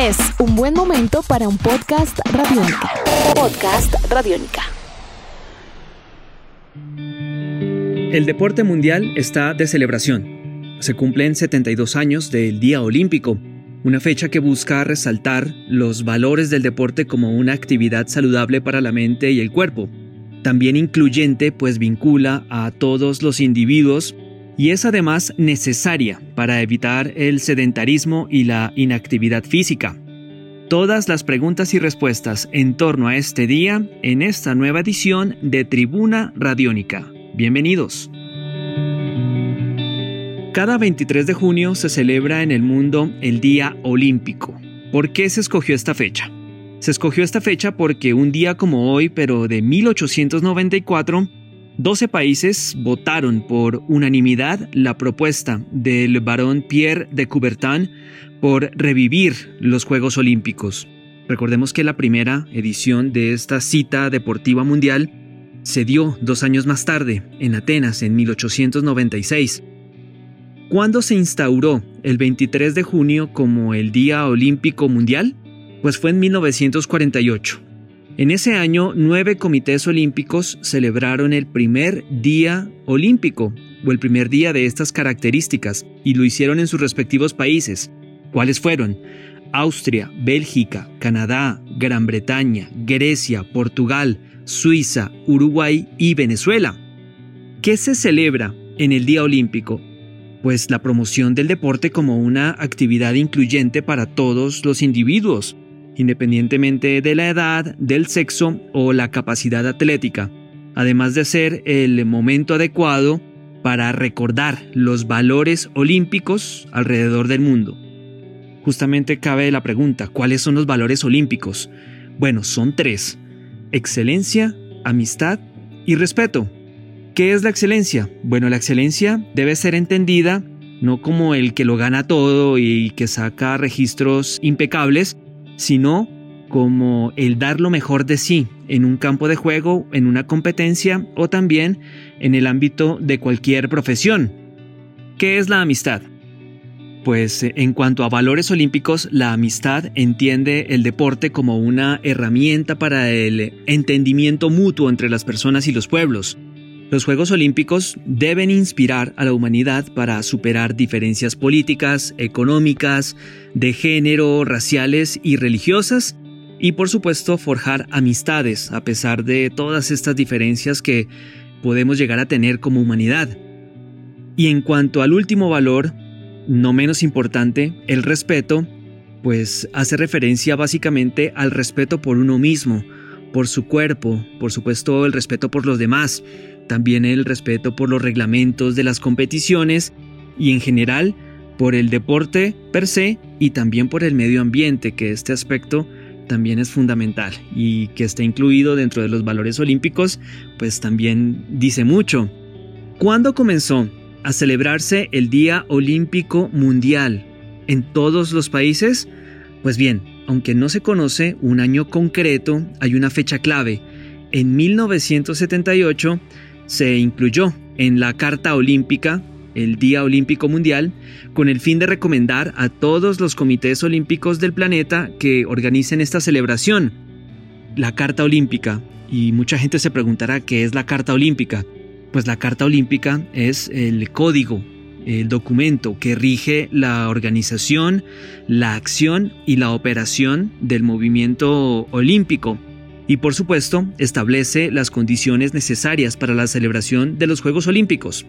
Es un buen momento para un podcast radiónica. Podcast radiónica. El deporte mundial está de celebración. Se cumplen 72 años del Día Olímpico, una fecha que busca resaltar los valores del deporte como una actividad saludable para la mente y el cuerpo. También incluyente, pues vincula a todos los individuos y es además necesaria para evitar el sedentarismo y la inactividad física. Todas las preguntas y respuestas en torno a este día en esta nueva edición de Tribuna Radiónica. Bienvenidos. Cada 23 de junio se celebra en el mundo el Día Olímpico. ¿Por qué se escogió esta fecha? Se escogió esta fecha porque un día como hoy, pero de 1894, 12 países votaron por unanimidad la propuesta del barón Pierre de Coubertin por revivir los Juegos Olímpicos. Recordemos que la primera edición de esta cita deportiva mundial se dio dos años más tarde, en Atenas, en 1896. ¿Cuándo se instauró el 23 de junio como el Día Olímpico Mundial? Pues fue en 1948. En ese año, nueve comités olímpicos celebraron el primer día olímpico, o el primer día de estas características, y lo hicieron en sus respectivos países. ¿Cuáles fueron? Austria, Bélgica, Canadá, Gran Bretaña, Grecia, Portugal, Suiza, Uruguay y Venezuela. ¿Qué se celebra en el Día Olímpico? Pues la promoción del deporte como una actividad incluyente para todos los individuos, independientemente de la edad, del sexo o la capacidad atlética, además de ser el momento adecuado para recordar los valores olímpicos alrededor del mundo. Justamente cabe la pregunta, ¿cuáles son los valores olímpicos? Bueno, son tres. Excelencia, amistad y respeto. ¿Qué es la excelencia? Bueno, la excelencia debe ser entendida no como el que lo gana todo y que saca registros impecables, sino como el dar lo mejor de sí en un campo de juego, en una competencia o también en el ámbito de cualquier profesión. ¿Qué es la amistad? Pues eh, en cuanto a valores olímpicos, la amistad entiende el deporte como una herramienta para el entendimiento mutuo entre las personas y los pueblos. Los Juegos Olímpicos deben inspirar a la humanidad para superar diferencias políticas, económicas, de género, raciales y religiosas, y por supuesto forjar amistades a pesar de todas estas diferencias que podemos llegar a tener como humanidad. Y en cuanto al último valor, no menos importante, el respeto, pues hace referencia básicamente al respeto por uno mismo, por su cuerpo, por supuesto el respeto por los demás, también el respeto por los reglamentos de las competiciones y en general por el deporte per se y también por el medio ambiente, que este aspecto también es fundamental y que esté incluido dentro de los valores olímpicos, pues también dice mucho. ¿Cuándo comenzó a celebrarse el Día Olímpico Mundial en todos los países? Pues bien, aunque no se conoce un año concreto, hay una fecha clave. En 1978 se incluyó en la Carta Olímpica el Día Olímpico Mundial con el fin de recomendar a todos los comités olímpicos del planeta que organicen esta celebración. La Carta Olímpica, y mucha gente se preguntará qué es la Carta Olímpica. Pues la Carta Olímpica es el código, el documento que rige la organización, la acción y la operación del movimiento olímpico y por supuesto establece las condiciones necesarias para la celebración de los Juegos Olímpicos.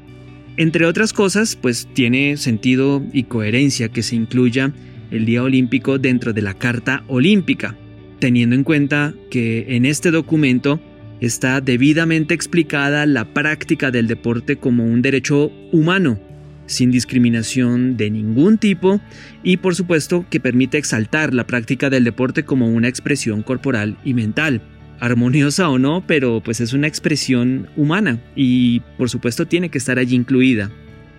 Entre otras cosas, pues tiene sentido y coherencia que se incluya el Día Olímpico dentro de la Carta Olímpica, teniendo en cuenta que en este documento está debidamente explicada la práctica del deporte como un derecho humano sin discriminación de ningún tipo y por supuesto que permite exaltar la práctica del deporte como una expresión corporal y mental. Armoniosa o no, pero pues es una expresión humana y por supuesto tiene que estar allí incluida.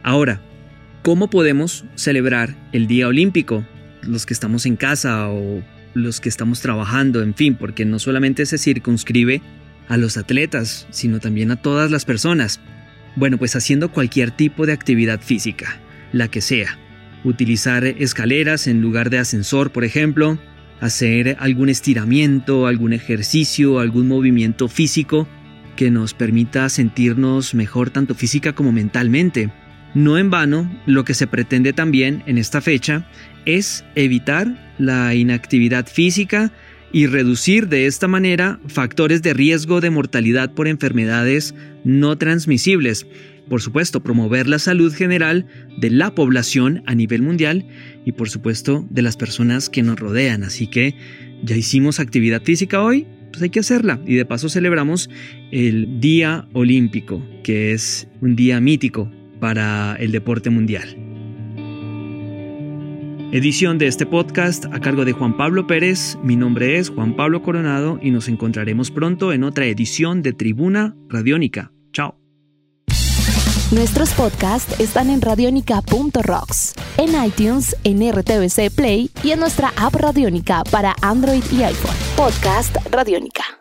Ahora, ¿cómo podemos celebrar el Día Olímpico? Los que estamos en casa o los que estamos trabajando, en fin, porque no solamente se circunscribe a los atletas, sino también a todas las personas. Bueno, pues haciendo cualquier tipo de actividad física, la que sea. utilizar escaleras en lugar de ascensor, por ejemplo, hacer algún estiramiento, algún ejercicio, algún movimiento físico que nos permita sentirnos mejor tanto física como mentalmente. No en vano, lo que se pretende también en esta fecha es evitar la inactividad física y reducir de esta manera factores de riesgo de mortalidad por enfermedades no transmisibles. Por supuesto, promover la salud general de la población a nivel mundial y por supuesto de las personas que nos rodean. Así que ya hicimos actividad física hoy, pues hay que hacerla. Y de paso celebramos el Día Olímpico, que es un día mítico para el deporte mundial. Edición de este podcast a cargo de Juan Pablo Pérez. Mi nombre es Juan Pablo Coronado y nos encontraremos pronto en otra edición de Tribuna Radiónica. Chao. Nuestros podcasts están en radionica.rocks, en iTunes, en RTVC Play y en nuestra app Radiónica para Android y iPhone. Podcast Radiónica.